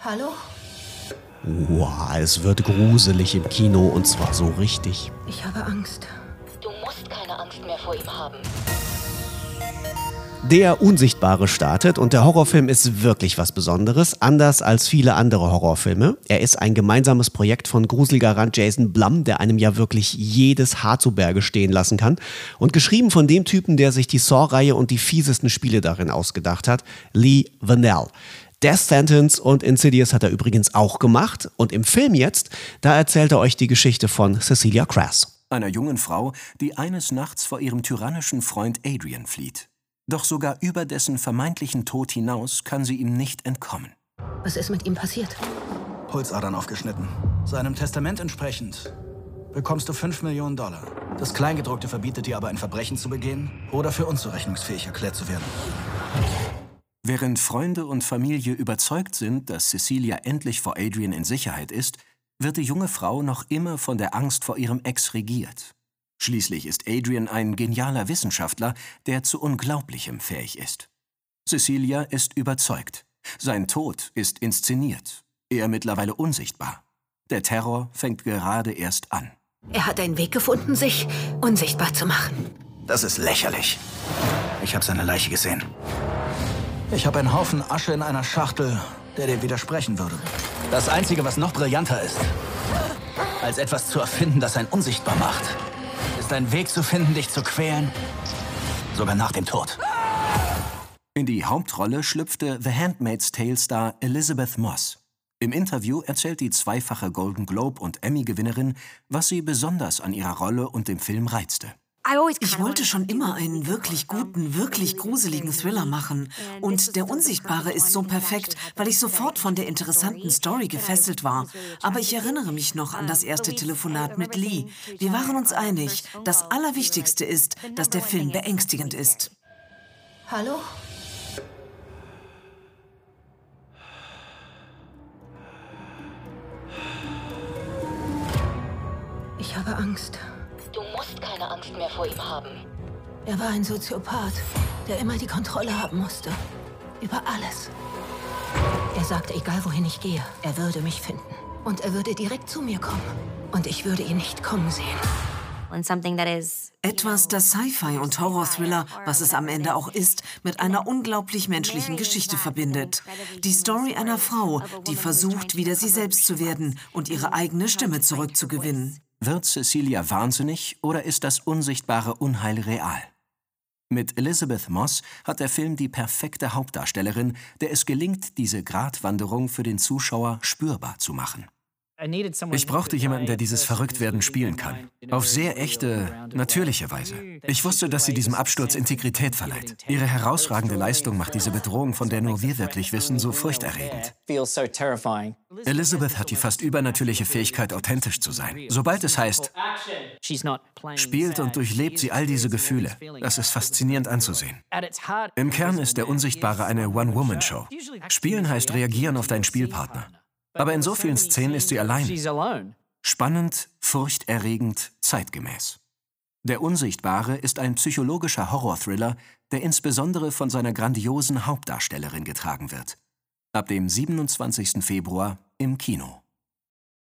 Hallo? Wow, es wird gruselig im Kino und zwar so richtig. Ich habe Angst. Du musst keine Angst mehr vor ihm haben. Der Unsichtbare startet und der Horrorfilm ist wirklich was Besonderes, anders als viele andere Horrorfilme. Er ist ein gemeinsames Projekt von Gruselgarant Jason Blum, der einem ja wirklich jedes Haar zu Berge stehen lassen kann. Und geschrieben von dem Typen, der sich die Saw-Reihe und die fiesesten Spiele darin ausgedacht hat, Lee Vanell. Death Sentence und Insidious hat er übrigens auch gemacht. Und im Film jetzt, da erzählt er euch die Geschichte von Cecilia Crass. Einer jungen Frau, die eines Nachts vor ihrem tyrannischen Freund Adrian flieht. Doch sogar über dessen vermeintlichen Tod hinaus kann sie ihm nicht entkommen. Was ist mit ihm passiert? Pulsadern aufgeschnitten. Seinem Testament entsprechend bekommst du 5 Millionen Dollar. Das Kleingedruckte verbietet dir aber ein Verbrechen zu begehen oder für unzurechnungsfähig erklärt zu werden. Während Freunde und Familie überzeugt sind, dass Cecilia endlich vor Adrian in Sicherheit ist, wird die junge Frau noch immer von der Angst vor ihrem Ex regiert. Schließlich ist Adrian ein genialer Wissenschaftler, der zu Unglaublichem fähig ist. Cecilia ist überzeugt. Sein Tod ist inszeniert. Er mittlerweile unsichtbar. Der Terror fängt gerade erst an. Er hat einen Weg gefunden, sich unsichtbar zu machen. Das ist lächerlich. Ich habe seine Leiche gesehen. Ich habe einen Haufen Asche in einer Schachtel, der dir widersprechen würde. Das Einzige, was noch brillanter ist, als etwas zu erfinden, das einen unsichtbar macht, ist ein Weg zu finden, dich zu quälen, sogar nach dem Tod. In die Hauptrolle schlüpfte The Handmaid's Tale-Star Elizabeth Moss. Im Interview erzählt die zweifache Golden Globe- und Emmy-Gewinnerin, was sie besonders an ihrer Rolle und dem Film reizte. Ich wollte schon immer einen wirklich guten, wirklich gruseligen Thriller machen. Und Der Unsichtbare ist so perfekt, weil ich sofort von der interessanten Story gefesselt war. Aber ich erinnere mich noch an das erste Telefonat mit Lee. Wir waren uns einig, das Allerwichtigste ist, dass der Film beängstigend ist. Hallo? Ich habe Angst. Musst keine Angst mehr vor ihm haben. Er war ein Soziopath, der immer die Kontrolle haben musste. Über alles. Er sagte, egal wohin ich gehe, er würde mich finden. Und er würde direkt zu mir kommen. Und ich würde ihn nicht kommen sehen. Etwas, das Sci-Fi und Horror-Thriller, was es am Ende auch ist, mit einer unglaublich menschlichen Geschichte verbindet. Die Story einer Frau, die versucht, wieder sie selbst zu werden und ihre eigene Stimme zurückzugewinnen. Wird Cecilia wahnsinnig oder ist das unsichtbare Unheil real? Mit Elizabeth Moss hat der Film die perfekte Hauptdarstellerin, der es gelingt, diese Gratwanderung für den Zuschauer spürbar zu machen. Ich brauchte jemanden, der dieses Verrücktwerden spielen kann. Auf sehr echte, natürliche Weise. Ich wusste, dass sie diesem Absturz Integrität verleiht. Ihre herausragende Leistung macht diese Bedrohung, von der nur wir wirklich wissen, so furchterregend. Elizabeth hat die fast übernatürliche Fähigkeit, authentisch zu sein. Sobald es heißt, spielt und durchlebt sie all diese Gefühle. Das ist faszinierend anzusehen. Im Kern ist der Unsichtbare eine One-Woman-Show. Spielen heißt reagieren auf deinen Spielpartner. Aber in so vielen Szenen ist sie allein. Spannend, furchterregend, zeitgemäß. Der Unsichtbare ist ein psychologischer Horror-Thriller, der insbesondere von seiner grandiosen Hauptdarstellerin getragen wird. Ab dem 27. Februar im Kino.